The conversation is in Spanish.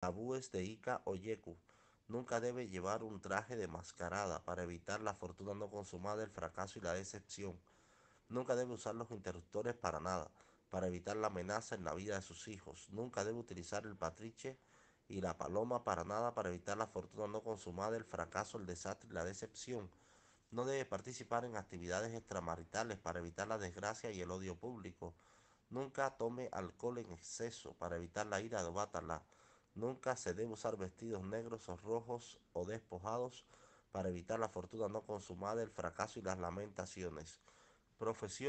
tabúes de Ica o Yeku. Nunca debe llevar un traje de mascarada para evitar la fortuna no consumada, el fracaso y la decepción. Nunca debe usar los interruptores para nada, para evitar la amenaza en la vida de sus hijos. Nunca debe utilizar el patriche y la paloma para nada, para evitar la fortuna no consumada, el fracaso, el desastre y la decepción. No debe participar en actividades extramaritales para evitar la desgracia y el odio público. Nunca tome alcohol en exceso para evitar la ira de Batalá. Nunca se debe usar vestidos negros o rojos o despojados para evitar la fortuna no consumada, el fracaso y las lamentaciones. Profesión